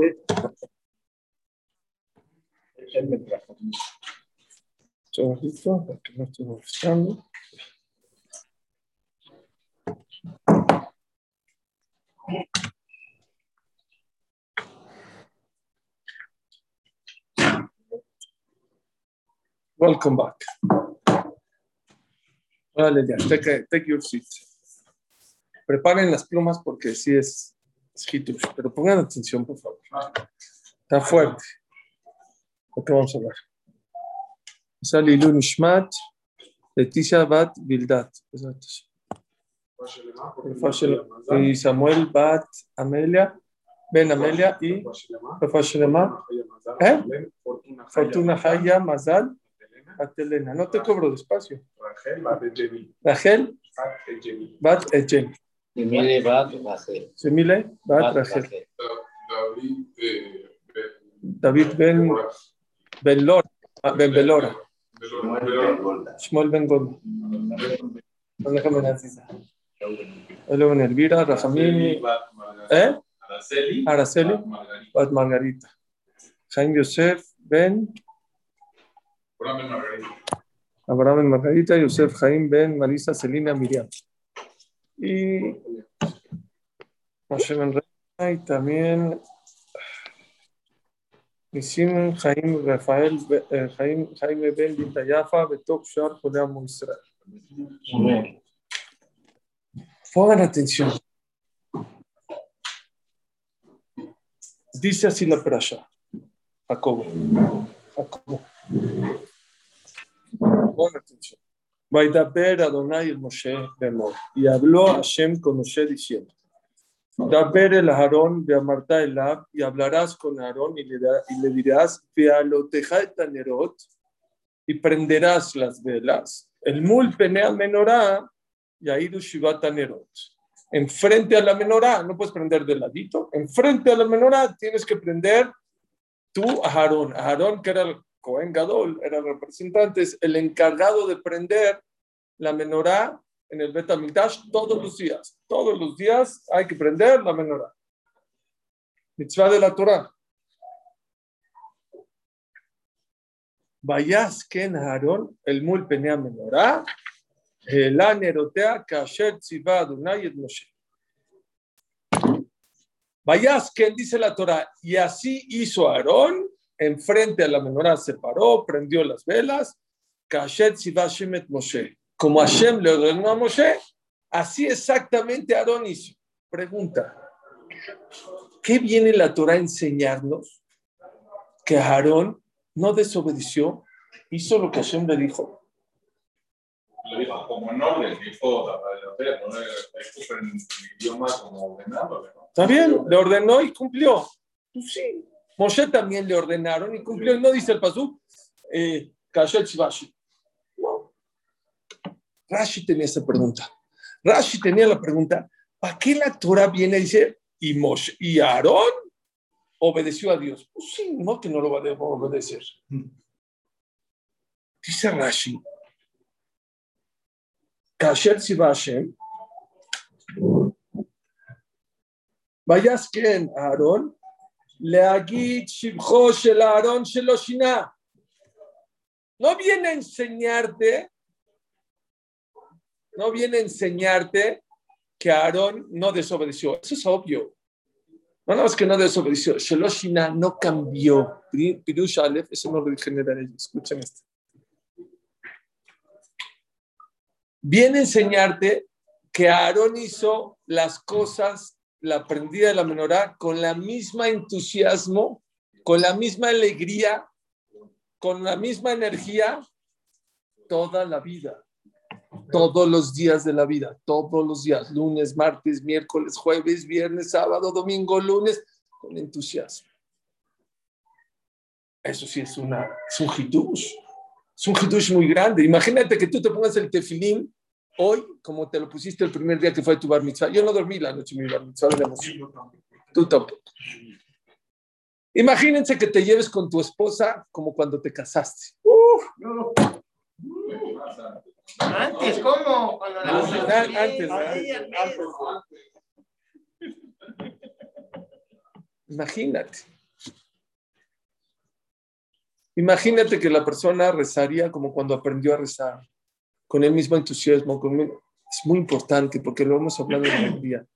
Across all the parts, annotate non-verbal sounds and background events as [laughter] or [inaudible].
Un segundito, porque no estoy buscando. Welcome back. Vale, ya, take, take your seat. Preparen las plumas porque sí es, es hitush, pero pongan atención, por favor. Está fuerte. ¿De qué vamos a hablar? Salilu Nishmat, Leticia Bat Bildat. Y Samuel Bat Amelia, Ben Amelia y Refashelema. ¿Eh? Fortuna Haya Mazal. Elena, no te cobro despacio. Rachel Bat Ejemi. Semile Bat Rachel. Semile Bat Rachel. David Ben Ben Lora. Ben Belora. Shmuel Ben Golda. Déjame Naziza. Luego Elvira, Rajamini. ¿Eh? Araceli. Bat Margarita. Jaime Yosef Ben. Abraham Ben Margarita, Yosef Jaim Ben Marisa Celina Miriam. Y Moshe y también Nisim Jaim Rafael eh, Jaim, Jaime Ben Bintayafa Betok Shar Jodam Israel. Pongan atención. Dice así la prasha. Jacobo. Jacobo. Pon atención. Vaidaber Adonai el Moshe Bemor. Y habló Hashem con Moshe diciendo: Daber el Aarón de Amarta Elab, y hablarás con Aarón y y le dirás: tanerot, y prenderás las velas. El mul penea menorá, y shivat tanerot. Enfrente a la menorá, no puedes prender de ladito, enfrente a la menorá tienes que prender tú Aarón. Aarón, que era el Cohen Gadol, era el representante, es el encargado de prender la menorá en el Betamigdash todos los días. Todos los días hay que prender la menorá. Mitzvah de la Torah. Vayas ken Aarón, el mul penea menorá, la nerotea kasher tziva Adonai et Moshe. Vayas ken dice la Torah, y así hizo Aarón enfrente a la menorá se paró, prendió las velas, Kashet Sivashemet Moshe. Como Hashem le ordenó a Moshe, así exactamente Aarón hizo. Pregunta, ¿qué viene la Torah a enseñarnos? Que Aarón no desobedeció, hizo lo que Hashem le dijo. Lo dijo como orden, dijo, no en idioma como ordenado. Está bien, le ordenó y cumplió. Pues sí, Moshe también le ordenaron y cumplió. No dice el pasú, eh, Shivashi. No. Rashi tenía esa pregunta. Rashi tenía la pregunta, ¿para qué la Torah viene y dice, y, Moshe, y Aarón obedeció a Dios? Pues sí, no que no lo va a obedecer. Dice Rashi, Kasher Shivashem, vayas que en Aarón Leagit Shibho Shel Sheloshina. No viene a enseñarte, no viene a enseñarte que Aarón no desobedeció. Eso es obvio. No nada más que no desobedeció. Sheloshina no cambió. Pirush Aleph, eso no lo generaré. Escuchen esto. Viene a enseñarte que Aarón hizo las cosas la prendida de la menorá con la misma entusiasmo, con la misma alegría, con la misma energía toda la vida, todos los días de la vida, todos los días, lunes, martes, miércoles, jueves, viernes, sábado, domingo, lunes, con entusiasmo. Eso sí es, una, es un hidush, es un hidush muy grande. Imagínate que tú te pongas el tefilín Hoy, como te lo pusiste el primer día que fue tu bar mitzvah, yo no dormí la noche mi bar mitzvah de la emoción. Tú tampoco. Imagínense que te lleves con tu esposa como cuando te casaste. Antes, ¿cómo? Cuando la antes, antes, antes. Imagínate. Imagínate que la persona rezaría como cuando aprendió a rezar, con el mismo entusiasmo. Con... Es muy importante porque lo hemos hablado en el día.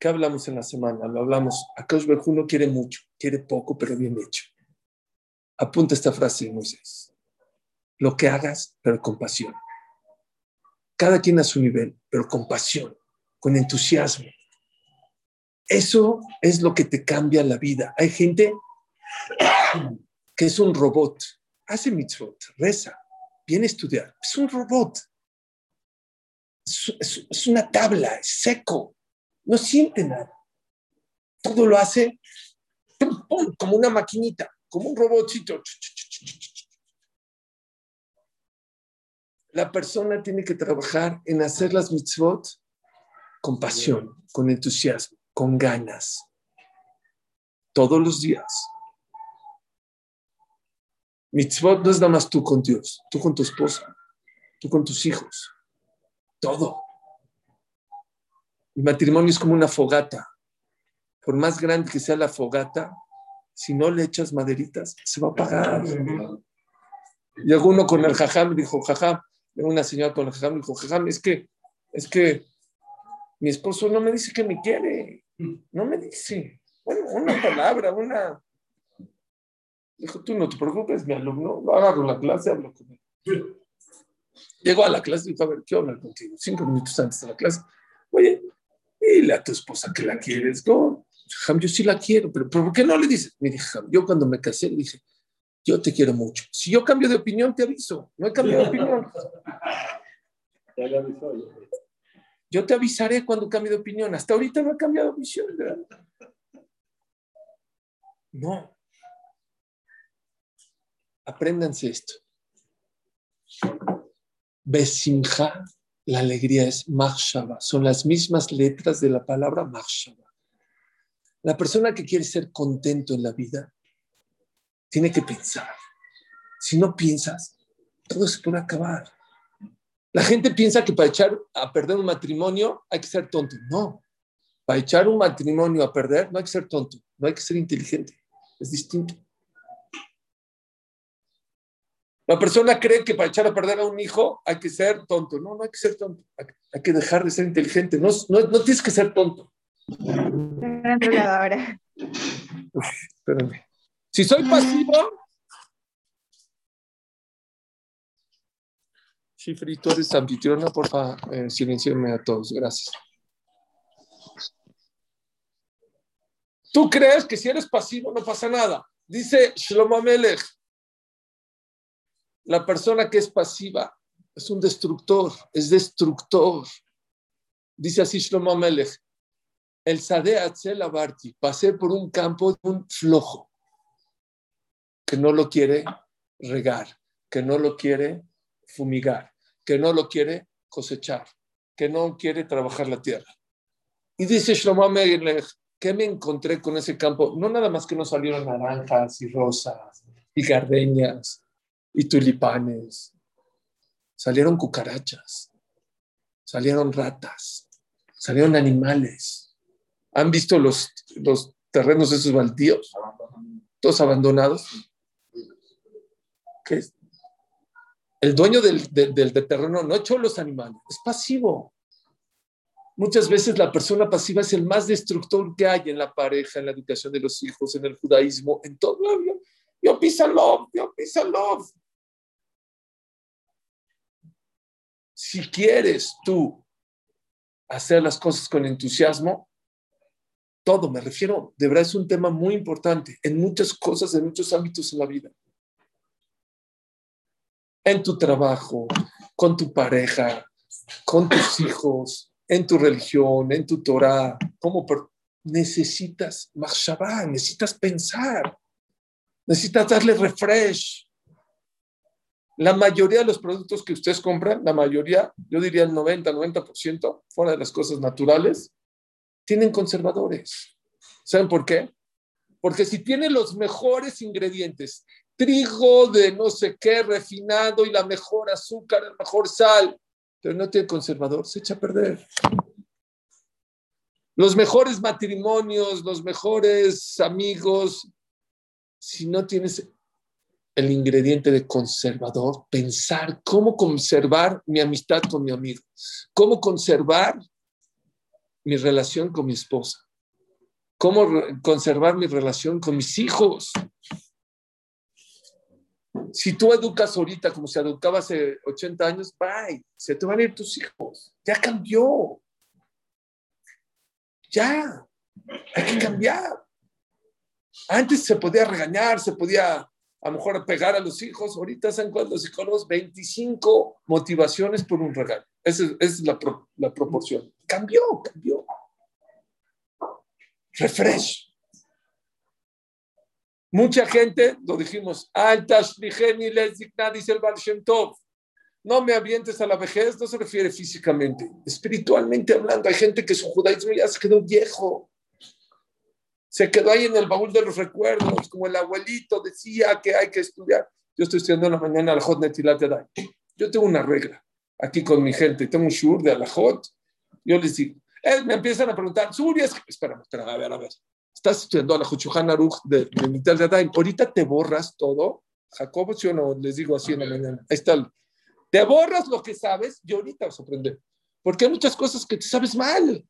¿Qué hablamos en la semana? Lo hablamos. Akash no quiere mucho, quiere poco, pero bien hecho. Apunta esta frase, Moisés. Lo que hagas, pero con pasión. Cada quien a su nivel, pero con pasión, con entusiasmo. Eso es lo que te cambia la vida. Hay gente [coughs] que es un robot, hace mitzvot, reza, viene a estudiar, es un robot. Es, una tabla, es seco, no siente nada. Todo lo hace como una maquinita, como un robotcito. La persona tiene que trabajar en hacer las mitzvot con pasión, con entusiasmo, con ganas, todos los días. Mitzvot no es nada más tú con Dios, tú con tu esposa, tú con tus hijos, todo. El matrimonio es como una fogata. Por más grande que sea la fogata, si no le echas maderitas, se va a apagar. Llegó uno con el jajam dijo, jajam, una señora con el jajam dijo, jajam, es que, es que mi esposo no me dice que me quiere, no me dice. Bueno, una palabra, una, Dijo, tú no te preocupes, mi alumno, lo agarro la clase, hablo con él. Llegó a la clase y dijo, a ver, quiero hablar contigo. Cinco minutos antes de la clase. Oye, dile a tu esposa que la quieres. No, yo sí la quiero, pero, ¿por qué no le dices? Me dije, yo cuando me casé le dije, yo te quiero mucho. Si yo cambio de opinión, te aviso. No he cambiado de opinión. Yo te avisaré cuando cambie de opinión. Hasta ahorita no he cambiado de opinión. No, Apréndanse esto. Besimha, la alegría es Mahshava. Son las mismas letras de la palabra Mahshava. La persona que quiere ser contento en la vida tiene que pensar. Si no piensas, todo se puede acabar. La gente piensa que para echar a perder un matrimonio hay que ser tonto. No. Para echar un matrimonio a perder no hay que ser tonto, no hay que ser inteligente. Es distinto. La persona cree que para echar a perder a un hijo hay que ser tonto. No, no hay que ser tonto. Hay que dejar de ser inteligente. No, no, tienes que ser tonto. ahora. espérame. Si soy pasivo. Chifri, tú eres anfitriona, porfa, eh, a todos. Gracias. Tú crees que si eres pasivo no pasa nada. Dice Shlomo Melech, la persona que es pasiva es un destructor, es destructor. Dice así Shlomo Melech, el Sade Atzel Abarti, pasé por un campo de un flojo que no lo quiere regar, que no lo quiere fumigar, que no lo quiere cosechar, que no quiere trabajar la tierra. Y dice Shlomo Melech, ¿qué me encontré con ese campo? No nada más que no salieron naranjas y rosas y gardeñas y tulipanes. Salieron cucarachas, salieron ratas, salieron animales. ¿Han visto los, los terrenos esos baldíos? Todos abandonados. ¿Qué es? El dueño del, del terreno no echó los animales, es pasivo. Muchas veces la persona pasiva es el más destructor que hay en la pareja, en la educación de los hijos, en el judaísmo, en todo. Yo, yo yo pisa love. Si quieres tú hacer las cosas con entusiasmo, todo, me refiero, de verdad es un tema muy importante en muchas cosas, en muchos ámbitos en la vida. En tu trabajo, con tu pareja, con tus hijos, en tu religión, en tu Torah, necesitas machshavá, necesitas pensar, necesitas darle refresh, la mayoría de los productos que ustedes compran, la mayoría, yo diría el 90, 90%, fuera de las cosas naturales, tienen conservadores. ¿Saben por qué? Porque si tiene los mejores ingredientes, trigo de no sé qué refinado y la mejor azúcar, el mejor sal, pero no tiene conservador, se echa a perder. los mejores matrimonios, los mejores amigos, si no tienes el ingrediente de conservador, pensar cómo conservar mi amistad con mi amigo, cómo conservar mi relación con mi esposa, cómo conservar mi relación con mis hijos. Si tú educas ahorita como se educaba hace 80 años, bye, se te van a ir tus hijos. Ya cambió. Ya, hay que cambiar. Antes se podía regañar, se podía a lo mejor pegar a los hijos. Ahorita ¿saben cuántos los psicólogos? 25 motivaciones por un regalo. Esa es, la, la proporción. Cambió, cambió. Refresh. Mucha gente, lo dijimos, dice el. No me avientes a la vejez, no se refiere físicamente, espiritualmente hablando. Hay gente que su judaísmo ya se quedó viejo. Se quedó ahí en el baúl de los recuerdos, como el abuelito decía que hay que estudiar. Yo estoy estudiando en la mañana al Hot Netilat Yo tengo una regla aquí con mi gente, tengo un shur de Alajot. Yo les digo, eh, me empiezan a preguntar, Surias, espérame, espérame, a ver, a ver. Estás estudiando a la Juchuhan Aruch de, de Adain. Ahorita te borras todo. Jacobo, si o no, les digo así en la mañana. Ahí está. Te borras lo que sabes y ahorita vas a aprender. Porque hay muchas cosas que te sabes mal.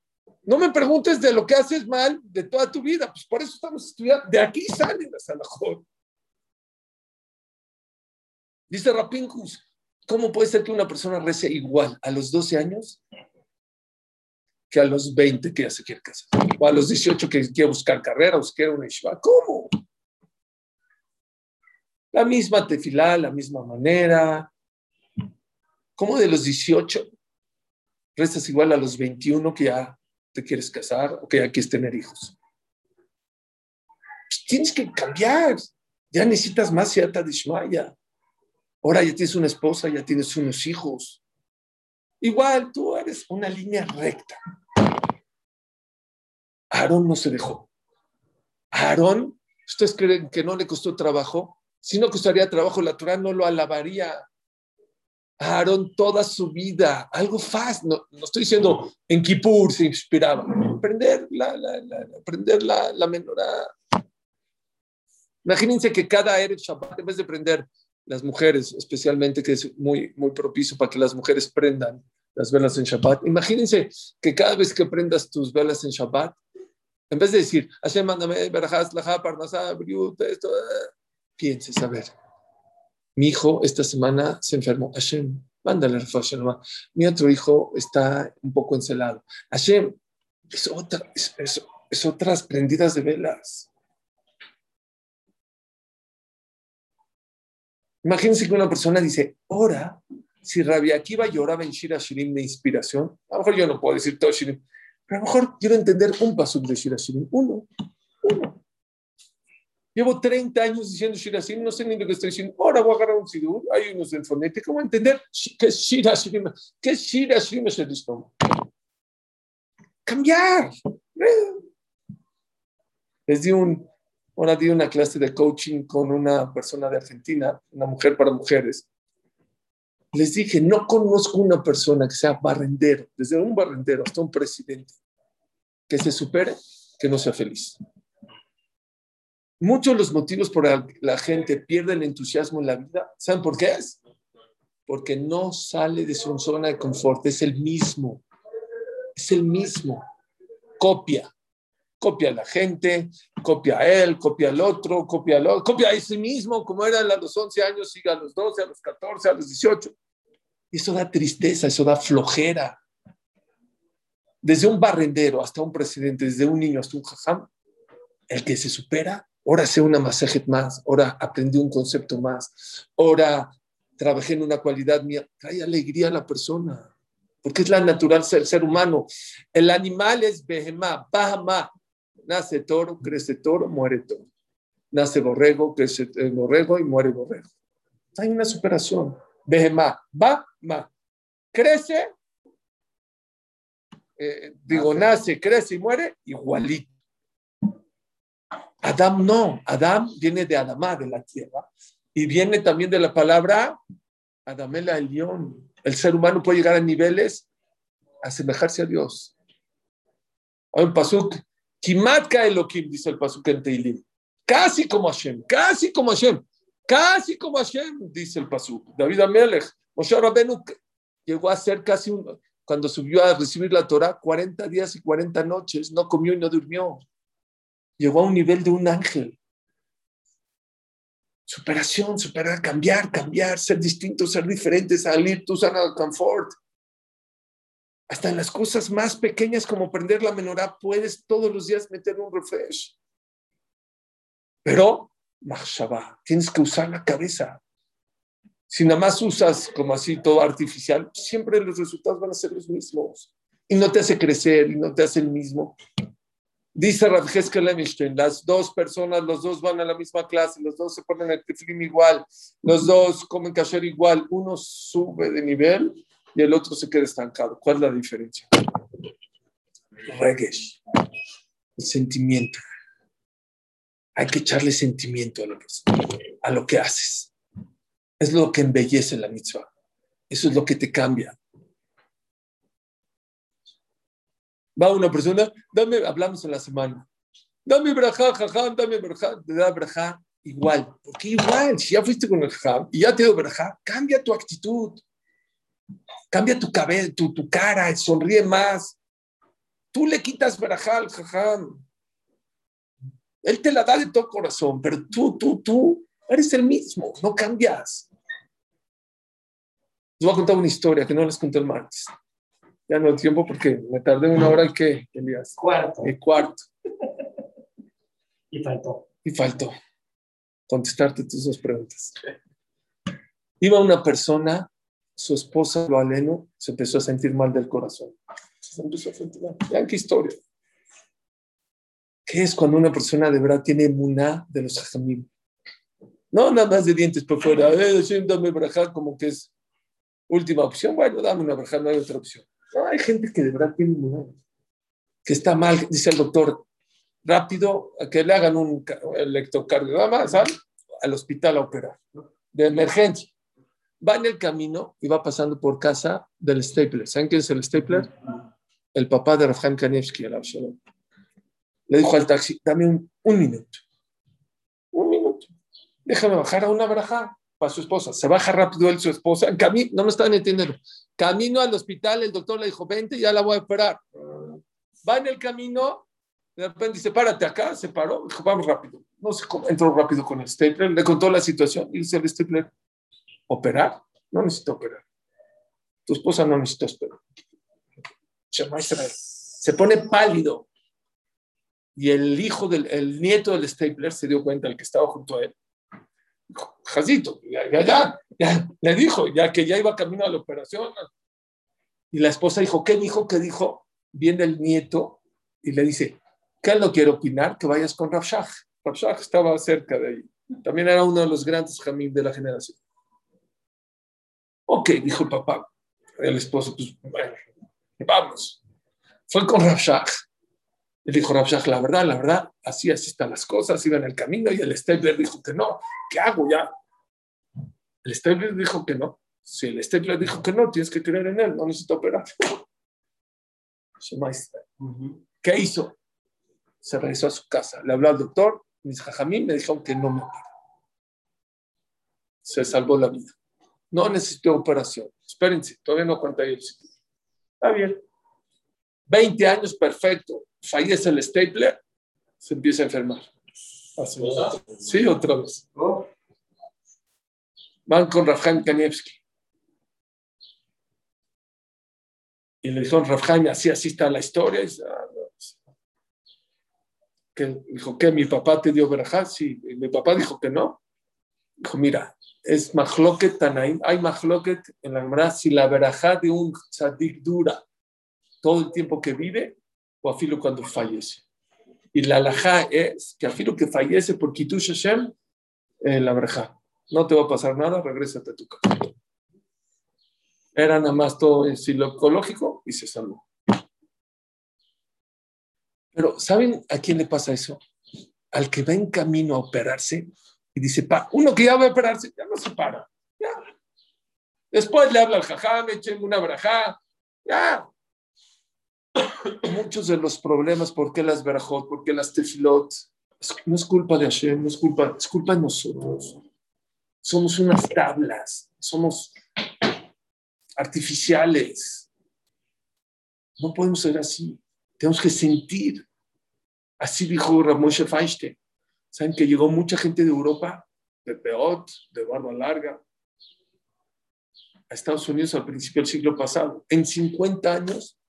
No me preguntes de lo que haces mal de toda tu vida, pues por eso estamos estudiando. De aquí salen las alajot. Dice Rapinkus, ¿cómo puede ser que una persona rece igual a los 12 años que a los 20 que ya se quiere casar? O a los 18 que quiere buscar carrera o quiere una yeshiva. ¿Cómo? La misma tefilá, la misma manera. ¿Cómo de los 18 rezas igual a los 21 que ya te quieres casar o que ya quieres tener hijos. Pues tienes que cambiar. Ya necesitas más cierta de Shmaya. Ahora ya tienes una esposa, ya tienes unos hijos. Igual tú eres una línea recta. Aarón no se dejó. Aarón, ¿ustedes creen que no le costó trabajo? Si no costaría trabajo, la Torah no lo alabaría. Aarón toda su vida, algo fácil, no, estoy diciendo en Kippur se inspiraba, aprender la, la, la, la, la menorá. Imagínense que cada Erev Shabbat, en vez de prender las mujeres, especialmente que es muy, muy propicio para que las mujeres prendan las velas en Shabbat, imagínense que cada vez que prendas tus velas en Shabbat, en vez de decir, Hashem, mándame, esto, eh", pienses, a ver, mi hijo esta semana se enfermó. Hashem, mándale Hashem. Mi otro hijo está un poco encelado. Hashem, es, otra, es, otras prendidas de velas. Imagínense que una persona dice, ora, si Rabia Akiva lloraba en Shira Shirim de inspiración, a lo mejor yo no puedo decir todo Shirim, pero a lo mejor quiero entender un paso de Shira Shirim, uno, uno. Llevo 30 años diciendo Shirasim, no sé ni lo que estoy diciendo. Ahora voy a agarrar un sidur, hay unos del fonete. ¿Cómo entender qué es Shirasim? ¿Qué es Shirasim es el estómago? Cambiar. Les di un, ahora di una clase de coaching con una persona de Argentina, una mujer para mujeres. Les dije, no conozco una persona que sea barrendero, desde un barrendero hasta un presidente, que se supere, que no sea feliz. Muchos de los motivos por los que la gente pierde el entusiasmo en la vida, ¿saben por qué es? Porque no sale de su zona de confort, es el mismo, es el mismo, copia, copia a la gente, copia a él, copia al otro, copia al otro, copia a sí mismo, como era a los 11 años, siga a los 12, a los 14, a los 18. Y eso da tristeza, eso da flojera. Desde un barrendero hasta un presidente, desde un niño hasta un jajam, el que se supera ahora sé una masajet más, ahora aprendí un concepto más, ahora trabajé en una cualidad mía, trae alegría a la persona, porque es la natural del ser humano. El animal es behemá, bahama, nace toro, crece toro, muere toro. Nace borrego, crece borrego y muere borrego. Hay una superación. Behemá, ba, ma. Crece, eh, digo, nace, crece y muere igualito. Adam no, Adam viene de Adamá, de la tierra, y viene también de la palabra Adamela el león. El ser humano puede llegar a niveles asemejarse a Dios. Hay un pasuk, Kimatka Elohim, dice el pasuk en Teilim. Casi como Hashem, casi como Hashem, casi como Hashem, dice el pasuk. David Amelech, Moshe Rabenu llegó a ser casi un, cuando subió a recibir la Torah, 40 días y 40 noches, no comió y no durmió. Llegó a un nivel de un ángel. Superación, superar, cambiar, cambiar, ser distinto, ser diferente, salir tu sana confort. Hasta en las cosas más pequeñas como prender la menorá, puedes todos los días meter un refresh. Pero, tienes que usar la cabeza. Si nada más usas como así todo artificial, siempre los resultados van a ser los mismos. Y no te hace crecer y no te hace el mismo. Dice Radjeska Lemstein, las dos personas, los dos van a la misma clase, los dos se ponen el teflim igual, los dos comen kasher igual, uno sube de nivel y el otro se queda estancado. ¿Cuál es la diferencia? Regesh, el sentimiento. Hay que echarle sentimiento a lo, que, a lo que haces. Es lo que embellece la mitzvah. Eso es lo que te cambia. Va una persona, dame, hablamos en la semana, dame braja, jajam, dame braja, te da braja igual. Porque igual, si ya fuiste con el jajam y ya te dio braja, cambia tu actitud, cambia tu cabeza, tu, tu cara, sonríe más. Tú le quitas braja al jajam. Él te la da de todo corazón, pero tú, tú, tú eres el mismo, no cambias. Les voy a contar una historia que no les conté el martes. Ya no hay tiempo porque me tardé una hora y qué, Elías. Cuarto. Y cuarto. Y faltó. Y faltó contestarte tus dos preguntas. Iba una persona, su esposa, lo aleno, se empezó a sentir mal del corazón. Se empezó a sentir mal. Vean qué historia. ¿Qué es cuando una persona de verdad tiene emuná de los hajamim? No nada más de dientes por fuera. Eh, dame braja como que es última opción. Bueno, dame una braja, no hay otra opción. No, hay gente que de verdad tiene. Que está mal, dice el doctor, rápido, que le hagan un ca- electrocardiograma, ¿sabes? Al hospital a operar, de emergencia. Va en el camino y va pasando por casa del Stapler. ¿Saben quién es el Stapler? El papá de Rafael Kanievski, el Absalom. Le dijo al taxi, dame un, un minuto. Un minuto. Déjame bajar a una braja para su esposa. Se baja rápido él, su esposa. En camino, no me estaban entendiendo. Camino al hospital, el doctor le dijo, vente, ya la voy a operar. Va en el camino, de repente dice, párate acá, se paró, dijo, vamos rápido. No sé cómo, entró rápido con el stapler, le contó la situación y dice el stapler, ¿operar? No necesito operar. Tu esposa no necesita operar. Se pone pálido. Y el hijo del, el nieto del stapler se dio cuenta, el que estaba junto a él. Jacito, ya, ya, ya, ya, le dijo, ya que ya iba camino a la operación. Y la esposa dijo, ¿qué dijo? ¿Qué dijo? Viene el nieto y le dice, ¿qué no quiere opinar? Que vayas con Rafshah. Rafshah estaba cerca de ahí. También era uno de los grandes jamim de la generación. Ok, dijo el papá. El esposo, pues, bueno, vamos. Fue con Rafshah. Le dijo Rafshah, la verdad, la verdad, así, así están las cosas, iba en el camino y el Stapler dijo que no. ¿Qué hago ya? El Stapler dijo que no. Si el Stapler dijo que no, tienes que creer en él, no necesito operar. [laughs] ¿Qué hizo? Se regresó a su casa, le habló al doctor, mis jajamín me dijeron que no me opera. Se salvó la vida. No necesitó operación. Espérense, todavía no cuenta ahí el sitio. Está bien. 20 años, perfecto. Fallece el stapler, se empieza a enfermar. Sí, otra vez. Van con Rafhaim Kanievski. Y le dijeron, Rafhaim, así, así está la historia. Y dice, "Ah, no". que dijo, ¿qué? ¿Mi papá te dio verajá? Sí. Y mi papá dijo que no. Dijo, mira, es mahloket tanaim. Hay mahloket en la Gemara si la verajá de un tzadik dura todo el tiempo que vive o afilo cuando fallece. Y la alajá es que afilo que fallece por Kitush Hashem, eh, la verajá. No te va a pasar nada, regrésate a tu casa. Era nada más todo en psicológico y se salvó. Pero ¿saben a quién le pasa eso? Al que va en camino a operarse y dice, pa, uno que ya va a operarse, ya no se para. Ya. Después le habla al jajam, echen una brajá, ya. Muchos de los problemas, ¿por qué las verajot? ¿Por qué las tefilot? No es culpa de Hashem, no es culpa, es culpa de nosotros. Somos unas tablas, somos artificiales. No podemos ser así. Tenemos que sentir. Así dijo Ramoshe Feinstein. ¿Saben que llegó mucha gente de Europa, de Peot, de Barba Larga, a Estados Unidos al principio del siglo pasado? En 50 años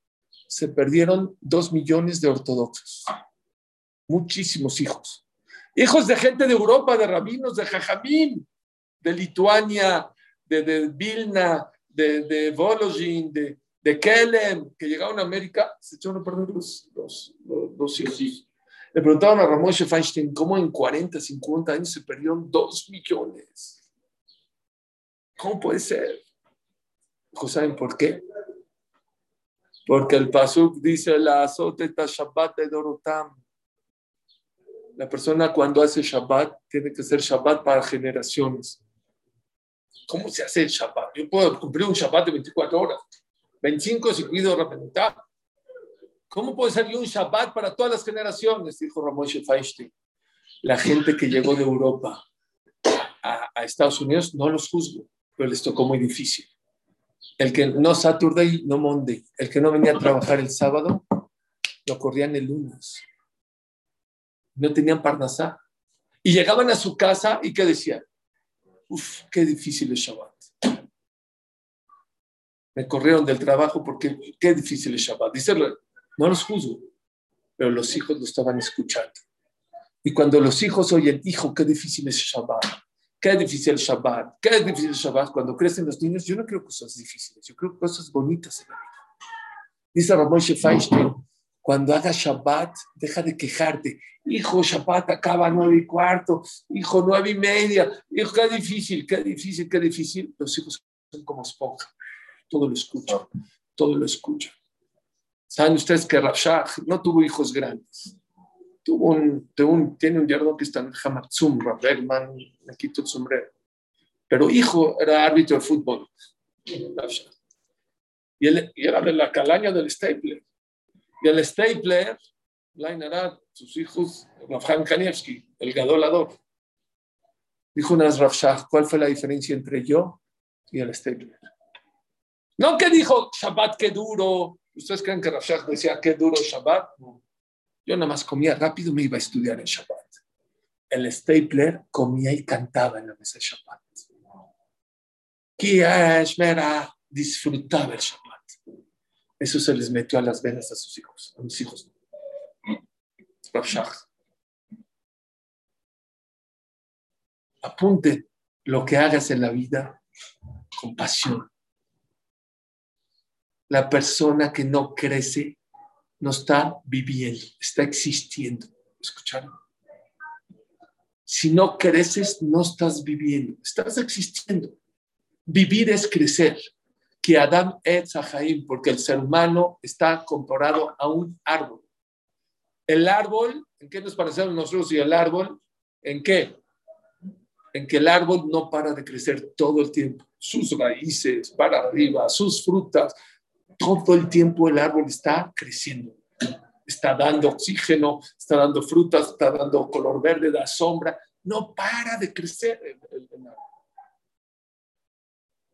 se perdieron dos millones de ortodoxos. Muchísimos hijos. Hijos de gente de Europa, de rabinos, de Jajamín, de Lituania, de, de Vilna, de, de Volozhin, de, de Kelem, que llegaron a América, se echaron a perder los, los, los- los hijos. Le preguntaron a Ramón Feinstein cómo en 40, 50 años se perdieron dos millones. ¿Cómo puede ser? Dijo, ¿Saben por qué? Porque el Pasuk dice, la azoteta Shabbat de Dorotam. La persona cuando hace Shabbat tiene que ser Shabbat para generaciones. ¿Cómo se hace el Shabbat? Yo puedo cumplir un Shabbat de 24 horas. 25 si cuido representar. ¿Cómo puede ser un Shabbat para todas las generaciones? Dijo Ramón Feinstein. La gente que llegó de Europa a, a Estados Unidos no los juzgo, pero les tocó muy difícil. El que no Saturday, no Monday. El que no venía a trabajar el sábado, lo corrían el lunes. No tenían parnasá. Y llegaban a su casa y ¿qué decían? Uf, qué difícil es Shabbat. Me corrieron del trabajo porque qué difícil es Shabbat. Dice, no los juzgo, pero los hijos lo estaban escuchando. Y cuando los hijos oyen, hijo, qué difícil es Shabbat, qué difícil es Shabbat, qué difícil es Shabbat, cuando crecen los niños, yo no creo cosas difíciles, yo creo cosas bonitas en la vida. Dice Ramón Feinstein, cuando hagas Shabbat, deja de quejarte. Hijo, Shabbat acaba nueve y cuarto, hijo, nueve y media, hijo, qué difícil, qué difícil, qué difícil. Los hijos son como esponja, todo lo escuchan, todo lo escuchan. ¿Saben ustedes que Rashach no tuvo hijos grandes? Tuvo un, tuvo un- tiene un yerno que está en Hamatzum, Rabberman, me quito el sombrero. Pero hijo era árbitro de fútbol. Y, él, y era de la calaña del Stapler. Y el Stapler, Lain Arad, sus hijos, Rafael Kanievski, el gadolador. Dijo una vez Rav Shach, ¿cuál fue la diferencia entre yo y el Stapler? No que dijo Shabbat, qué duro. ¿Ustedes creen que Rav Shach decía qué duro Shabbat? No. Yo nada más comía rápido, me iba a estudiar en Shabbat. El Stapler comía y cantaba en la mesa de Shabbat. Mera, disfrutaba el Shabbat. Eso se les metió a las venas a sus hijos, a mis hijos. Apunte lo que hagas en la vida con pasión. La persona que no crece no está viviendo, está existiendo. ¿Escucharon? Si no creces, no estás viviendo, estás existiendo. Vivir es crecer. Que Adam es Zahaim, porque el ser humano está comparado a un árbol. El árbol, ¿en qué nos parecemos nosotros y el árbol? ¿En qué? En que el árbol no para de crecer todo el tiempo. Sus raíces para arriba, sus frutas, todo el tiempo el árbol está creciendo. Está dando oxígeno, está dando frutas, está dando color verde, da sombra. No para de crecer el, el- el árbol.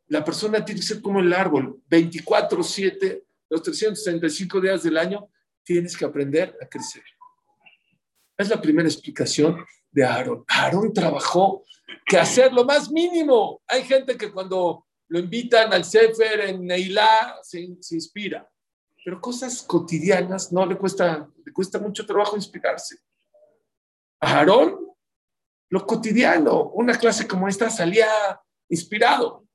La persona tiene que ser como el árbol, 24/7, los 365 días del año, tienes que aprender a crecer. Es la primera explicación de Aarón. Aarón trabajó que hacer lo más mínimo. Hay gente que cuando lo invitan al Sefer en Neilá se, inspira, pero cosas cotidianas no le cuesta, le cuesta mucho trabajo inspirarse. A Aarón, lo cotidiano, una clase como esta salía inspirado.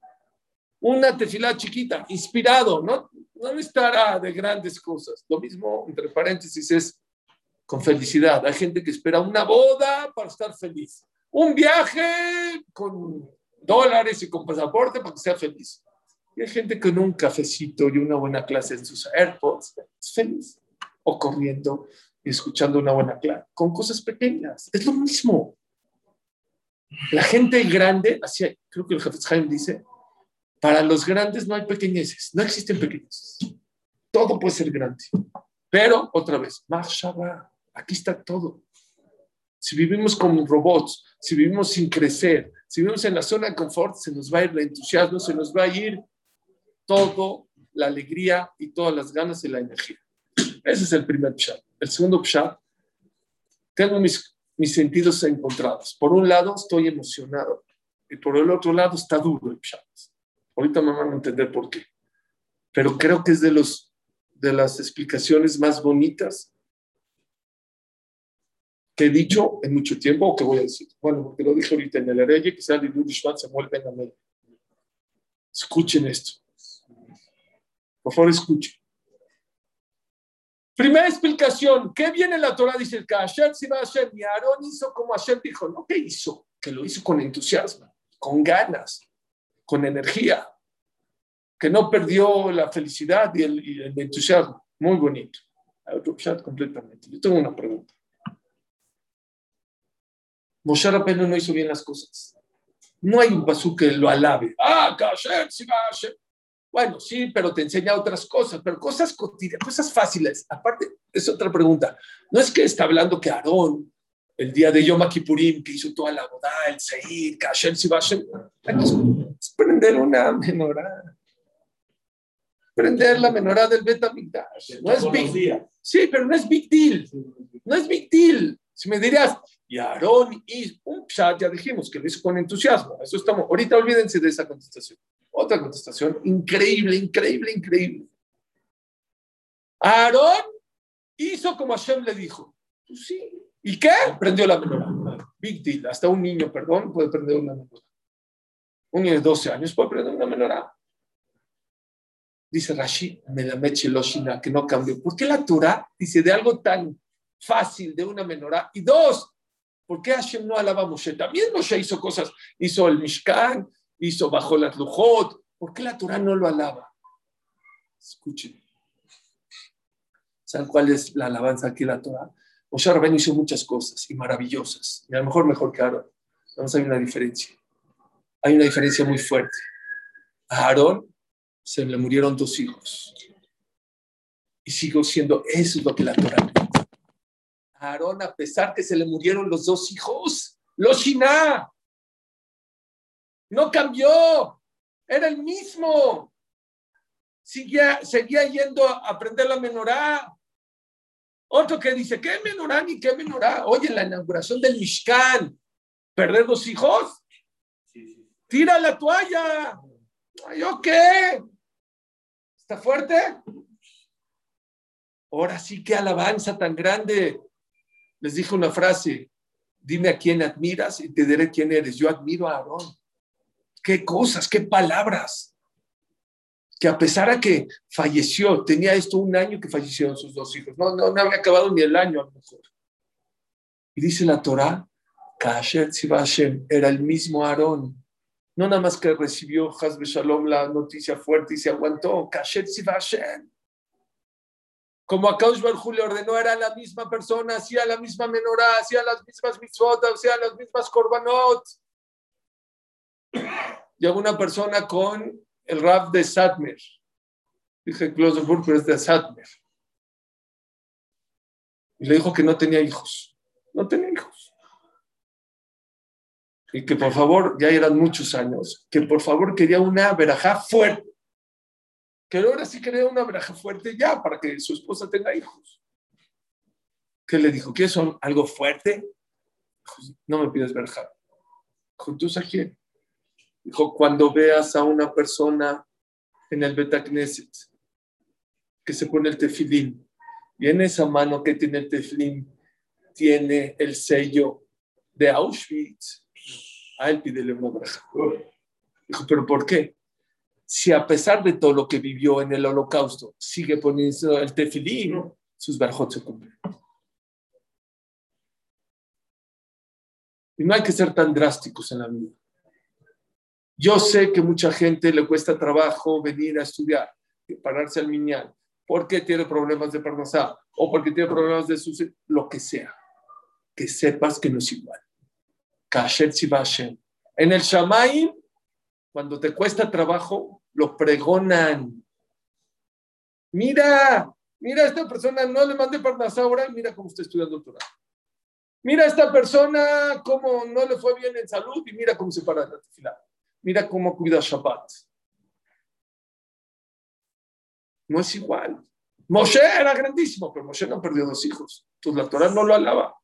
Una tefilá chiquita, inspirado, no, no estará de grandes cosas. Lo mismo, entre paréntesis, es con felicidad. Hay gente que espera una boda para estar feliz. Un viaje con dólares y con pasaporte para que sea feliz. Y hay gente con un cafecito y una buena clase en sus AirPods es feliz. O corriendo y escuchando una buena clase. Con cosas pequeñas. Es lo mismo. La gente grande, así, creo que el Jafetz Haim dice, para los grandes no hay pequeñeces, no existen pequeñeces. todo puede ser grande. Pero, otra vez, Mahshaba, aquí está todo. Si vivimos como robots, si vivimos sin crecer, si vivimos en la zona de confort, se nos va a ir el entusiasmo, se nos va a ir todo la alegría y todas las ganas y la energía. Ese es el primer pshat. El segundo pshat, tengo mis, mis sentidos encontrados. Por un lado, estoy emocionado y por el otro lado está duro el pshat. Ahorita me van a entender por qué. Pero creo que es de, los, de las explicaciones más bonitas que he dicho en mucho tiempo o que voy a decir. Bueno, porque lo dije ahorita en el Areye, quizá el Ishmael se vuelve en la. Escuchen esto. Por favor, escuchen. Primera explicación, ¿qué viene la Torah? Dice que Hashem si va a Hashem y Aarón hizo como Hashem dijo. No, ¿qué hizo? Que lo hizo con entusiasmo, con ganas, con energía, que no perdió la felicidad y el, entusiasmo. Muy bonito. Otro completamente. Yo tengo una pregunta. Moshe Rabbeinu no hizo bien las cosas. No hay un basú que lo alabe. Ah, Hashem. Bueno, sí, pero te enseña otras cosas, pero cosas cotidianas, cosas fáciles. Aparte, es otra pregunta. No es que está hablando que Aarón, el día de Yom Kippurim, que hizo toda la boda, el Seir, que Hashem si es prender una menorá. Prender la menorá del Betamigdash. No es big Sí, pero no es big deal. No es big deal. Si me dirías, y Aarón y un pshat, ya dijimos que lo hizo con entusiasmo. Eso estamos. Ahorita olvídense de esa contestación. Otra contestación increíble, increíble, increíble. Aarón hizo como Hashem le dijo. Pues sí. ¿Y qué? Prendió la menorá. Big deal. Hasta un niño, perdón, puede prender una menorá. Un niño de 12 años puede prender una menorá. Dice Rashi, Melameche Loshina, que no cambió. ¿Por qué la Torah dice de algo tan fácil, de una menorá? Y dos, ¿por qué Hashem no alaba a Moshe? También Moshe hizo cosas, hizo el Mishkan, hizo bajo la Lujot. ¿Por qué la Torah no lo alaba? Escuchen. ¿Saben cuál es la alabanza aquí la Torah? Moshe Rabbeinu hizo muchas cosas y maravillosas. Y a lo mejor mejor que Aarón. Vamos, hay una diferencia. Hay una diferencia muy fuerte. A Aarón se le murieron dos hijos. Y sigo siendo, eso es lo que la Torah A Aarón, a pesar que se le murieron los dos hijos, lo Shiná, no cambió, era el mismo. Seguía, seguía yendo a aprender la menorá. Otro que dice, ¿qué menorá ni qué menorá? Oye, la inauguración del Mishkan, perder dos hijos, tira la toalla. ¿Yo qué? ¿Está fuerte? Ahora sí que alabanza tan grande. Les dije una frase, dime a quién admiras y te diré quién eres. Yo admiro a Aarón qué cosas, qué palabras. Que a pesar de que falleció, tenía esto un año que fallecieron sus dos hijos. No, no, había acabado ni el año a lo mejor. Y dice la Torah, Kasher Hashem era el mismo Aarón. No nada más que recibió Hazbe Shalom la noticia fuerte y se aguantó. Kasher Hashem. Como a Barjú le ordenó, era la misma persona, hacía la misma menorá, hacía las mismas mitzvot, hacía las mismas korbanot. [coughs] Llegó una persona con el rap de Satmer. Dije Klosenburg, pero es de Satmer. Y le dijo que no tenía hijos. No tenía hijos. Y que por favor, ya eran muchos años, que por favor quería una verajá fuerte. Que ahora sí quería una verajá fuerte ya para que su esposa tenga hijos. ¿Qué le dijo? ¿Qué son? ¿Algo fuerte? No me pides verajá. ¿Juntos a quién? Dijo, cuando veas a una persona en el Betacneset que se pone el tefilín y en esa mano que tiene el tefilín tiene el sello de Auschwitz, a él pídele una braja. Dijo, ¿pero por qué? Si a pesar de todo lo que vivió en el holocausto sigue poniendo el tefilín, sus barajot se cumplen. Y no hay que ser tan drásticos en la vida. Yo sé que mucha gente le cuesta trabajo venir a estudiar, pararse al miñal, porque tiene problemas de parnasá o porque tiene problemas de su lo que sea. Que sepas que no es igual. En el Shamaim, cuando te cuesta trabajo, lo pregonan. Mira, mira, a esta persona no le mandé para ahora y mira cómo está estudiando Torah. Mira a esta persona cómo no le fue bien en salud y mira cómo se para la tefilá. Mira cómo cuida Shabbat. No es igual. Moshe era grandísimo, pero Moshe no perdió dos hijos. Entonces la Torah no lo alaba.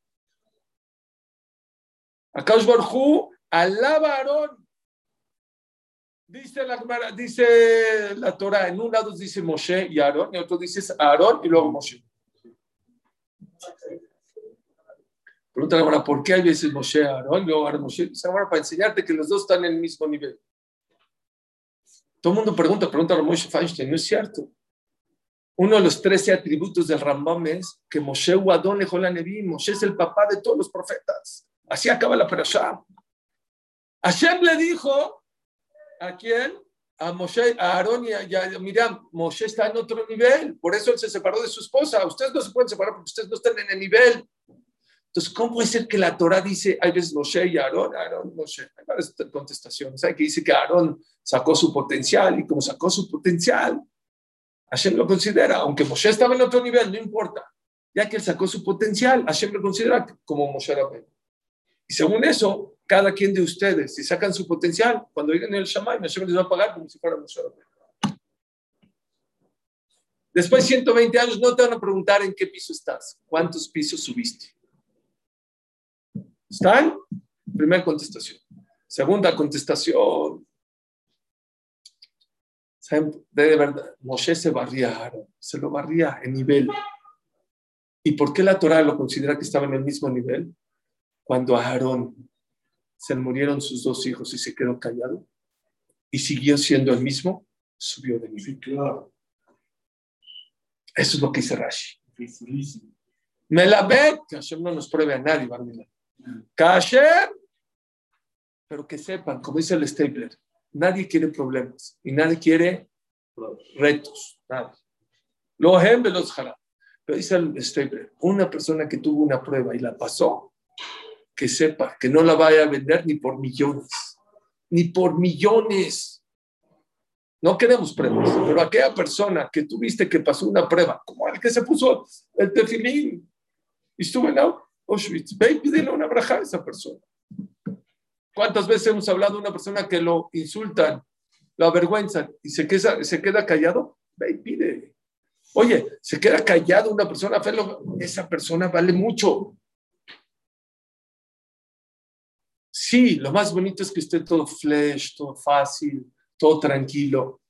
Akash Barhu alaba a Aarón. Dice la, dice la Torah, en un lado dice Moshe y Aarón, y otro dice Aarón y luego Moshe. Pregunta la Gemara, ¿por qué hay veces Moshe, Aarón y luego Aarón, Moshe? Dice para enseñarte que los dos están en el mismo nivel. Todo el mundo pregunta, pregunta a Moshe Feinstein, no es cierto. Uno de los trece atributos del Rambam es que Moshe Wadon Nevi, Moshe es el papá de todos los profetas. Así acaba la perashá. Hashem le dijo, ¿a quién? A Moshe, a Aarón y a, Miriam, Moshe está en otro nivel, por eso él se separó de su esposa. Ustedes no se pueden separar porque ustedes no están en el nivel. Entonces, ¿cómo puede ser que la Torah dice, hay veces Moshe y Aarón, Aarón, Moshe? Hay varias contestaciones. Hay que dice que Aarón sacó su potencial y como sacó su potencial, Hashem lo considera, aunque Moshe estaba en otro nivel, no importa. Ya que él sacó su potencial, Hashem lo considera como Moshe. Y según eso, cada quien de ustedes, si sacan su potencial, cuando lleguen el Shammai, Hashem les va a pagar como si fuera. Después de 120 años no te van a preguntar en qué piso estás, cuántos pisos subiste. ¿Están? Primera contestación. Segunda contestación. De verdad, Moshe se barría se lo barría en nivel. ¿Y por qué la Torah lo considera que estaba en el mismo nivel? Cuando Aarón se murieron sus dos hijos y se quedó callado y siguió siendo el mismo, subió de nivel. Eso es lo que dice Rashi. Me la ve, que Hashem no nos pruebe a nadie, Barmila. Kasher, pero que sepan, como dice el Stapler, nadie quiere problemas y nadie quiere retos. Nada. Los los Pero dice el Stapler, una persona que tuvo una prueba y la pasó, que sepa que no la vaya a vender ni por millones, ni por millones. No queremos pruebas, pero aquella persona que tuviste que pasó una prueba, como el que se puso el tefilín y estuvo en Auschwitz. Ve y pídele una braja a esa persona. ¿Cuántas veces hemos hablado de una persona que lo insultan, lo avergüenzan y se queda, se queda callado? Ve y pide. Oye, se queda callado una persona, esa persona vale mucho. Sí, lo más bonito es que esté todo flesh, todo fácil, todo tranquilo.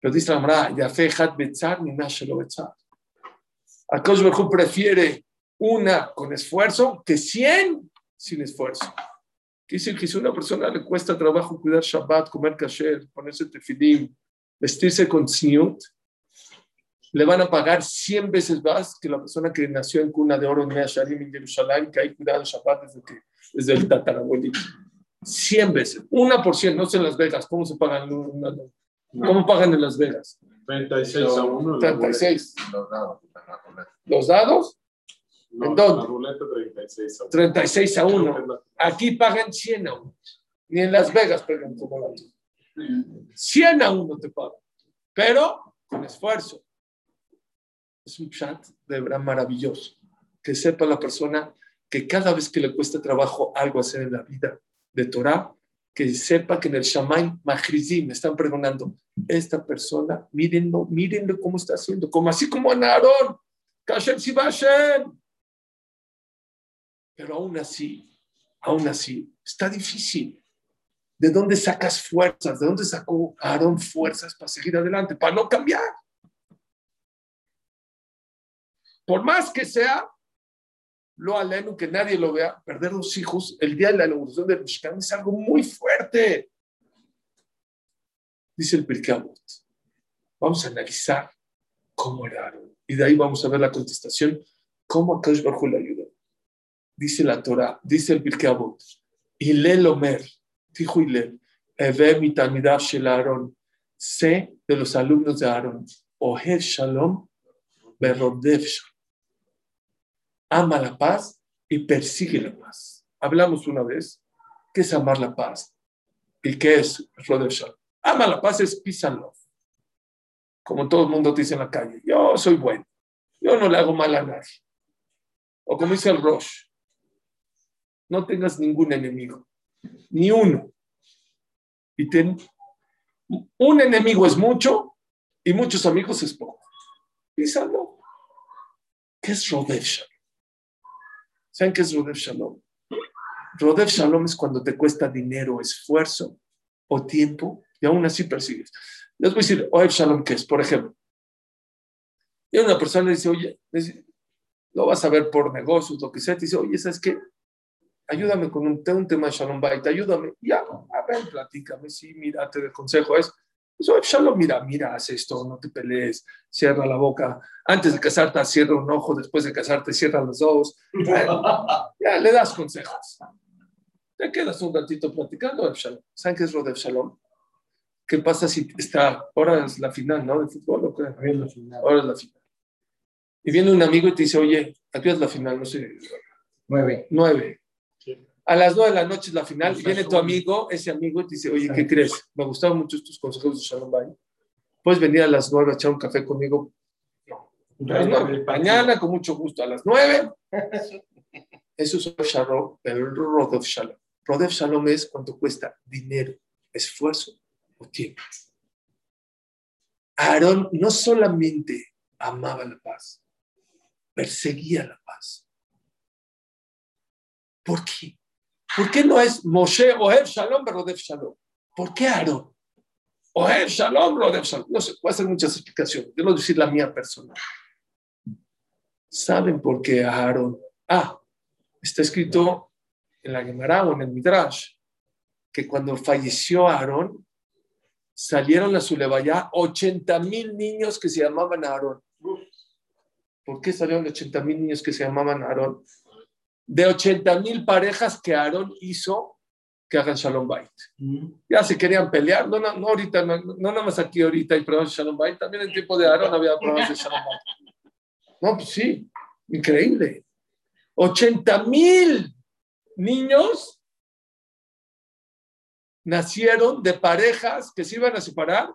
Pero dice la Mara, ya fe hat betzar ni lo betzar. Akash prefiere una con esfuerzo que cien sin esfuerzo. Quiere que si a una persona le cuesta trabajo cuidar Shabbat, comer kasher, ponerse tefilim, vestirse con tzniut, le van a pagar 100 veces más que la persona que nació en cuna de oro en Sharim en Jerusalén, que hay cuidado Shabbat desde, que, desde el tatarabuelito. 100 veces, una por cien, no sé en Las Vegas, ¿cómo se pagan? ¿Cómo pagan en Las Vegas? 36 a 1. 36. Los dados. ¿En dónde? 36 a 1. Aquí pagan 100 a 1. Ni en Las Vegas pagan como la 100 a 1 te pagan. Pero con esfuerzo. Es un chat de verdad maravilloso. Que sepa la persona que cada vez que le cuesta trabajo algo hacer en la vida de Torah, que sepa que en el Shamay Mahrizim están pregonando, esta persona, mírenlo, mírenlo cómo está haciendo, como así como en Aarón, Kashem Sibashem, pero aún así, aún así, está difícil. ¿De dónde sacas fuerzas? ¿De dónde sacó Aarón fuerzas para seguir adelante? Para no cambiar. Por más que sea, lo aleno, que nadie lo vea, perder dos hijos el día de la inauguración del Mishkan es algo muy fuerte. Dice el Pirkei Vamos a analizar cómo era Aarón. Y de ahí vamos a ver la contestación, cómo Akash Bajo le ayudó dice la Torah, dice el Pirkei Avot, Hilel Omer, dijo Hilel, Eve mitamidav shel Aaron, sé de los alumnos de Aaron, Oher Shalom, Berodev Ama la paz y persigue la paz. Hablamos una vez, ¿qué es amar la paz? ¿Y qué es Rodev Shalom? Ama la paz es peace como todo el mundo dice en la calle, yo soy bueno, yo no le hago mal a nadie. O como dice el Rosh, no tengas ningún enemigo, ni uno. Y ten, un enemigo es mucho y muchos amigos es poco. Piénsalo. ¿Qué es Rodev Shalom? ¿Saben qué es Rodev Shalom? Rodev Shalom es cuando te cuesta dinero, esfuerzo o tiempo y aún así persigues. Les voy a decir, Oev Shalom, ¿qué es? Por ejemplo, y una persona dice, oye, lo vas a ver por negocios, lo que sea, te dice, oye, ¿sabes qué? Ayúdame con un, un tema de Shalom Bait, ayúdame. Ya, a ver, platícame, sí, mira, te consejo es. Pues, Shalom, mira, mira, haz esto, no te pelees, cierra la boca. Antes de casarte, cierra un ojo, después de casarte, cierra los dos. [laughs] ya, le das consejos. Te quedas un ratito platicando, Shalom. ¿Saben qué es Rodev Shalom? ¿Qué pasa si está, ahora es la final, ¿no? De fútbol, ¿o qué? Ahora es la final. Ahora es la final. Y viene un amigo y te dice, oye, ¿a qué es la final? No sé, Nueve. nueve. A las nueve de la noche es la final y viene tu amigo, ese amigo, y te dice, oye, ¿qué crees? Me gustaban mucho tus consejos de Shalom Bay. ¿Puedes venir a las nueve a echar un café conmigo? A las. Mañana, con mucho gusto, a las nueve. [laughs] Eso es Shalom, el Rodev Shalom. Rodev Shalom es cuánto cuesta dinero, esfuerzo o tiempo. Aarón no solamente amaba la paz, perseguía la paz. ¿Por qué? ¿Por qué no es Moshe Ohev Shalom Rodev Shalom? ¿Por qué Aarón? Ohev Shalom Rodev Shalom. No sé, puede ser muchas explicaciones. A decir la mía personal. ¿Saben por qué Aarón? Ah, está escrito en la Gemara o en el Midrash que cuando falleció Aarón, salieron a su levaya 80 mil niños que se llamaban Aarón. ¿Por qué salieron 80 mil niños que se llamaban Aarón? De 80 mil parejas que Aarón hizo que hagan Shalom Bait. Ya se querían pelear, no, no, no ahorita, no, no nada más aquí ahorita hay programas de Shalom Bait, también en el tiempo de Aarón había programas de Shalom Bait. No, pues sí, increíble. 80 mil niños nacieron de parejas que se iban a separar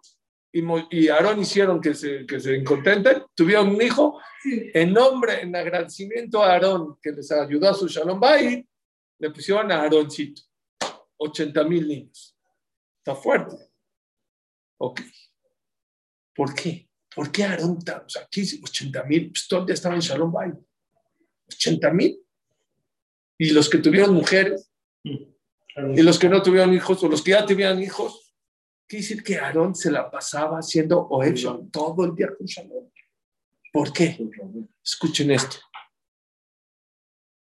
y, Mo- y Aarón hicieron que se, que se contenten, tuvieron un hijo, en nombre, en agradecimiento a Aarón, que les ayudó a su Shalom Bay, le pusieron a Aaroncito, 80 mil niños. Está fuerte. Ok. ¿Por qué? ¿Por qué Aarón? O sea, aquí 80 mil, pues todo el día estaban en Shalom Bay. 80 mil. Y los que tuvieron mujeres, y los que no tuvieron hijos, o los que ya tuvieron hijos, quiere decir que Aarón se la pasaba haciendo Ohev Shalom todo el día con Shalom. ¿Por qué? Escuchen esto.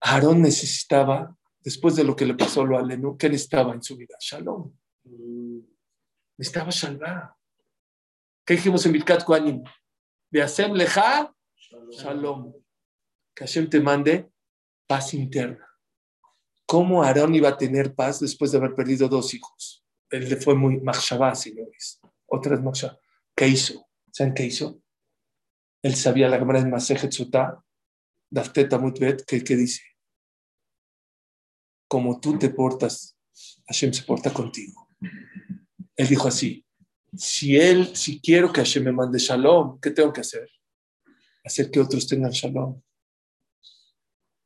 Aarón necesitaba, después de lo que le pasó a lo aleno, ¿qué necesitaba en su vida? Shalom. Necesitaba Shalom. ¿Qué dijimos en Birkat Kohanim? De Hashem Leja, Shalom. Que Hashem te mande paz interna. ¿Cómo Aarón iba a tener paz después de haber perdido dos hijos? Él le fue muy machshavá, señores. Otras machshavá. ¿Qué hizo? ¿Saben qué hizo? Él sabía la cámara de Masejet Sotá, Dafteta Mutbet, que, que dice, como tú te portas, Hashem se porta contigo. Él dijo así, si él, si quiero que Hashem me mande shalom, ¿qué tengo que hacer? Hacer que otros tengan shalom.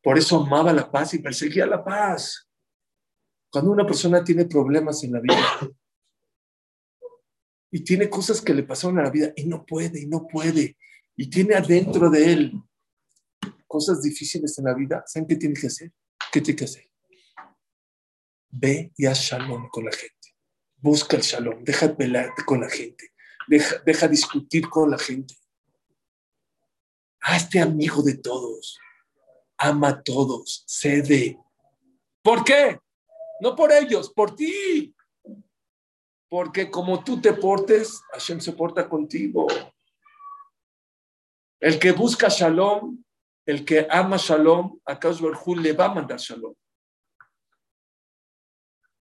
Por eso amaba la paz y perseguía la paz. Cuando una persona tiene problemas en la vida y tiene cosas que le pasaron a la vida y no puede y no puede y tiene adentro de él cosas difíciles en la vida, ¿saben qué tiene que hacer? ¿Qué tiene que hacer? Ve y haz shalom con la gente. Busca el shalom, deja de pelearte con la gente, deja, deja discutir con la gente. Hazte amigo de todos, ama a todos, cede. ¿Por qué? No por ellos, por ti. Porque como tú te portes, Hashem se porta contigo. El que busca shalom, el que ama shalom, a Hu le va a mandar shalom.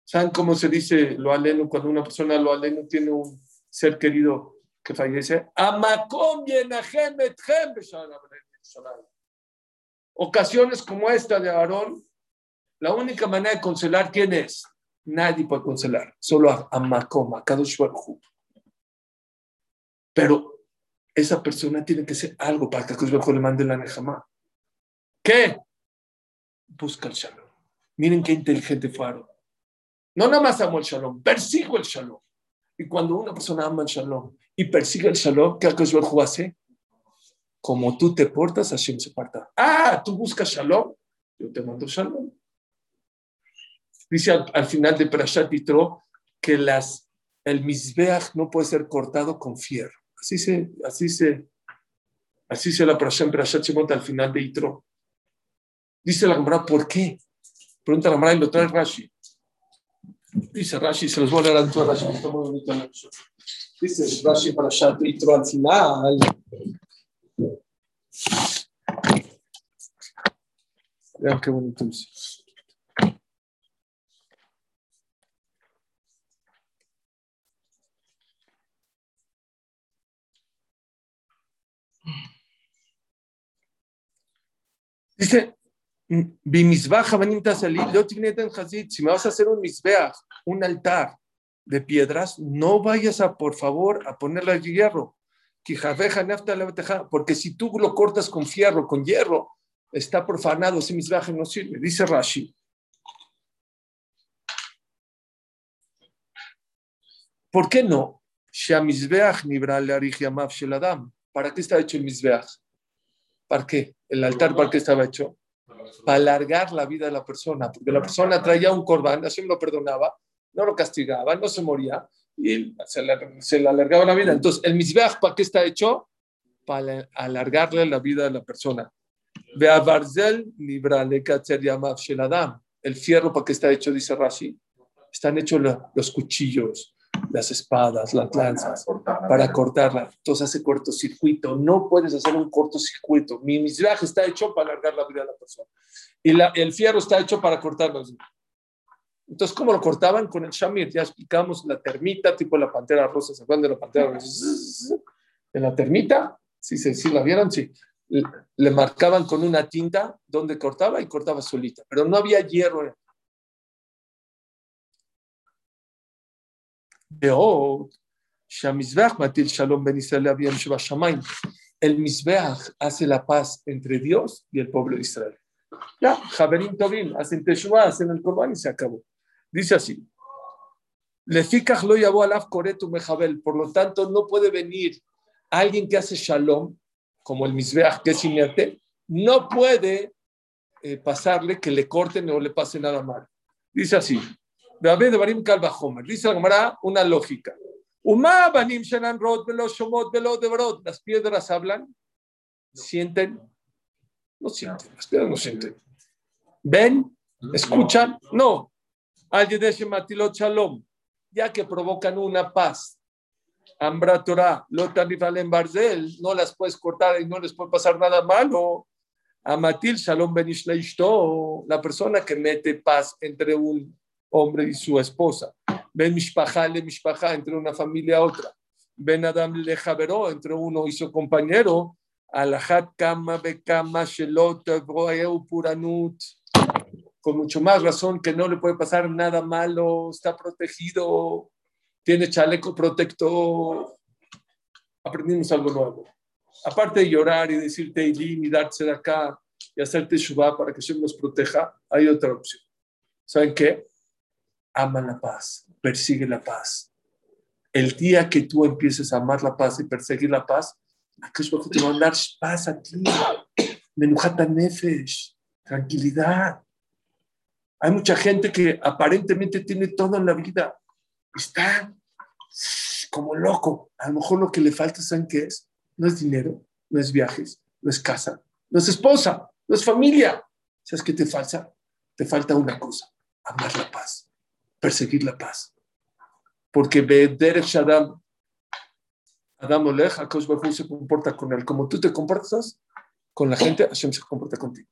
¿Saben cómo se dice lo aleno cuando una persona lo aleno tiene un ser querido que fallece? Ocasiones como esta de Aarón, la única manera de consolar, ¿quién es? Nadie puede consolar, solo a Amakom, a Kadosh Baruj. Pero esa persona tiene que ser algo para que Akash Baruj le mande la Nejamá. ¿Qué? Busca el shalom. Miren qué inteligente fue. No nada más amo el shalom, persigo el shalom. Y cuando una persona ama el shalom y persigue el shalom, ¿qué Akash Baruj hace? Como tú te portas, Hashem se parta. Ah, tú buscas shalom, yo te mando shalom. Dice al, al final de Parashat Yitro que el misbeach no puede ser cortado con fierro. Así se, así se, así se la Parashat Parashat Shemot al final de Yitro. Dice la Gemara, ¿por qué? Pregunta la Gemara y lo trae Rashi. Dice Rashi, se los voy a leer a Rashi, está muy bonito. Rashi. Dice Rashi al final. Vean qué bonito. Dice, si me vas a hacer un misbeach, un altar de piedras, no vayas a, por favor, a ponerle hierro. Porque si tú lo cortas con fierro, con hierro, está profanado, ese misbeach no sirve. Dice Rashi. ¿Por qué no? ¿Para qué está hecho el misbeach? ¿Para qué? ¿El altar para qué estaba hecho? Para alargar la vida de la persona. Porque la persona traía un corbán, así lo perdonaba, no lo castigaba, no se moría y se le, se le alargaba la vida. Entonces, el misbeach, ¿para qué está hecho? Para alargarle la vida de la persona. El fierro, ¿para qué está hecho? Dice Rashi. Están hechos los cuchillos, las espadas, las lanzas, para cortarla. Entonces hace cortocircuito. No puedes hacer un cortocircuito. Mi misbeach está hecho para alargar la vida de la persona. Y la- el fierro está hecho para cortarlo. Entonces, ¿cómo lo cortaban? Con el shamir. Ya explicamos la termita, tipo la pantera rosa. ¿Se acuerdan de la pantera rosa? [laughs] En la termita, si se si la vieron, sí. Le, le marcaban con una tinta donde cortaba y cortaba solita. Pero no había hierro. Beot, Shamizbeach Matil Shalom Ben Israel Abiyam El Mizbeach hace la paz entre Dios y el pueblo de Israel. Ya, Javerim Tobin, hacen Teshuvah, hacen el Corban y se acabó. Dice así. Lefikach lo yabó alaf koretu mejabel. Por lo tanto, no puede venir alguien que hace shalom, como el misbeach que es inerte, no puede eh, pasarle que le corten o le pase nada mal. Dice así. Beabé de Barim Kalva Homer. Dice la Gemara una lógica. Uma banim shenan rot velo shomot velo debrot. Las piedras hablan, sienten, no sienten, las piedras no sienten. ¿Ven? ¿Escuchan? No. Al Yedesh Matilot Shalom, ya que provocan una paz. Ambra Torah, Lotanifalen Barzel, no las puedes cortar y no les puede pasar nada malo. Amatil Shalom Benishleishto, la persona que mete paz entre un hombre y su esposa. Ben Mishpaha le Mishpaha, entre una familia a otra. Ben Adam le Javeró, entre uno y su compañero. Alahat Kama Shelot Puranut. Con mucho más razón que no le puede pasar nada malo, está protegido, tiene chaleco protector. Aprendimos algo nuevo. Aparte de llorar y decir Teilim y darse de acá y hacerte Shubá para que Hashem nos proteja, hay otra opción. ¿Saben qué? Ama la paz, persigue la paz. El día que tú empieces a amar la paz y perseguir la paz, Akash te va a dar paz a ti. Menujata nefesh, tranquilidad. Hay mucha gente que aparentemente tiene todo en la vida. Está como loco. A lo mejor lo que le falta, ¿saben qué es? No es dinero, no es viajes, no es casa, no es esposa, no es familia. ¿Sabes qué te falta? Te falta una cosa, amar la paz perseguir la paz. Porque Derek Shadam, Adam Olech, Akash Baruj se comporta con él. Como tú te comportas con la gente, Hashem se comporta contigo.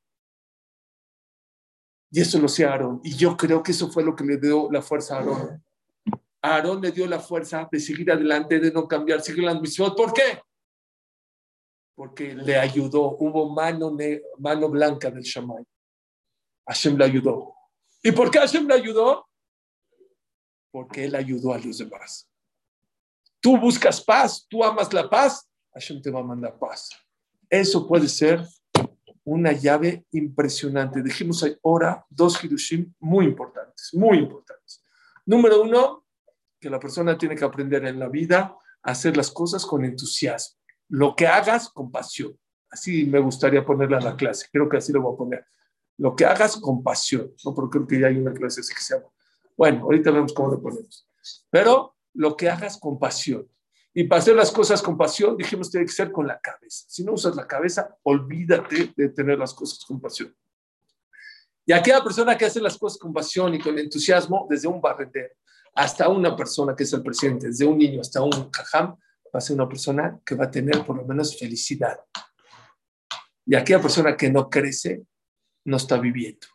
Y eso lo hacía Aarón. Y yo creo que eso fue lo que le dio la fuerza a Aarón. Aarón le dio la fuerza de seguir adelante, de no cambiar, seguir la misión. ¿Por qué? Porque le ayudó. Hubo mano, mano blanca del Shammai. Hashem le ayudó. ¿Y por qué Hashem le ayudó? Porque Él ayudó a los demás. Tú buscas paz, tú amas la paz, Hashem te va a mandar paz. Eso puede ser una llave impresionante. Dijimos ahora dos Hirushim muy importantes, muy importantes. Número uno, que la persona tiene que aprender en la vida a hacer las cosas con entusiasmo. Lo que hagas con pasión. Así me gustaría ponerla en la clase. Creo que así lo voy a poner. Lo que hagas con pasión. No, pero creo que ya hay una clase así que se llama. Bueno, ahorita vemos cómo lo ponemos. Pero lo que hagas con pasión. Y para hacer las cosas con pasión, dijimos, tiene que ser con la cabeza. Si no usas la cabeza, olvídate de tener las cosas con pasión. Y aquella persona que hace las cosas con pasión y con entusiasmo, desde un barrendero hasta una persona que es el presidente, desde un niño hasta un cajam, va a ser una persona que va a tener por lo menos felicidad. Y aquella persona que no crece, no está viviendo,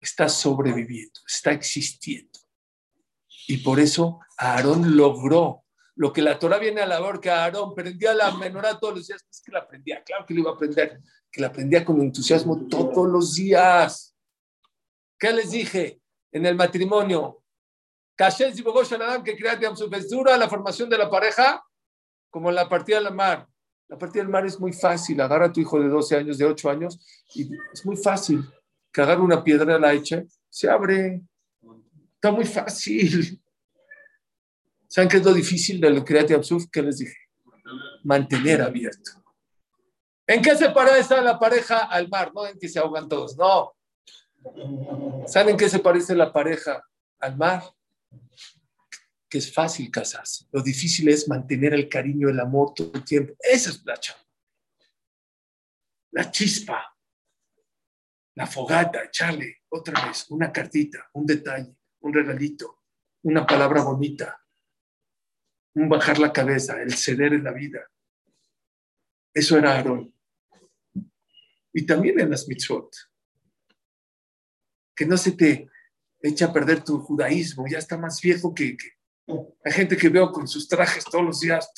está sobreviviendo, está existiendo. Y por eso Aarón logró lo que la Torah viene a la que Aarón prendía la menorá todos los días, es que la aprendía, claro que lo iba a aprender, que la aprendía con entusiasmo todos los días. ¿Qué les dije en el matrimonio? que dura la formación de la pareja como la partida la mar. La partida del mar es muy fácil. Agarra a tu hijo de 12 años, de 8 años, y es muy fácil. Que agarre una piedra, la eche, se abre. Está muy fácil. ¿Saben qué es lo difícil de lo Kriyat Yamsuf? ¿Qué les dije? Mantener abierto. ¿En qué se parece la pareja al mar? No en que se ahogan todos, no. ¿Saben en qué se parece la pareja al mar? Que es fácil casarse. Lo difícil es mantener el cariño, el amor todo el tiempo. Esa es la chamba. La chispa, la fogata, echarle otra vez una cartita, un detalle, un regalito, una palabra bonita, un bajar la cabeza, el ceder en la vida. Eso era Aarón. Y también en las mitzvot. Que no se te echa a perder tu judaísmo, ya está más viejo que, hay gente que veo con sus trajes todos los días,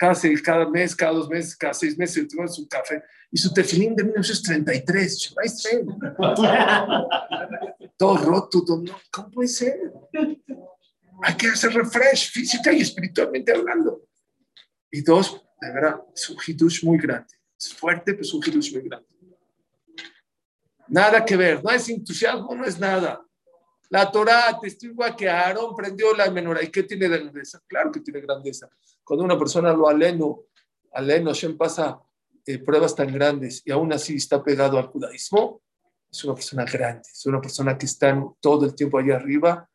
cada, cada mes, cada dos meses, cada seis meses, toma su café y su tefilín de 1933. [laughs] todo roto, todo, ¿cómo puede ser? Hay que hacer refresh física y espiritualmente hablando. Y dos, de verdad, es un hidush muy grande. Es fuerte, pero es un hidush muy grande. Nada que ver, no es entusiasmo, no es nada. La Torah testigua que Aarón prendió la menorá. ¿Y qué tiene de grandeza? Claro que tiene grandeza. Cuando una persona lo aleno, aleno, Shem pasa eh, pruebas tan grandes y aún así está pegado al judaísmo, es una persona grande, es una persona que está todo el tiempo allá arriba,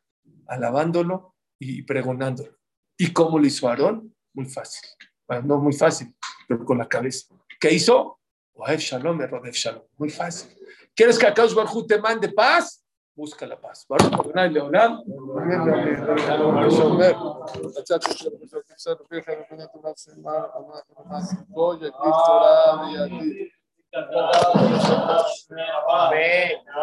alabándolo y pregonándolo. ¿Y cómo lo hizo Aarón? Muy fácil. Bueno, no muy fácil, pero con la cabeza. ¿Qué hizo? Shalom, Shalom. Muy fácil. ¿Quieres que Akash Barhu te mande paz? Busca la paz.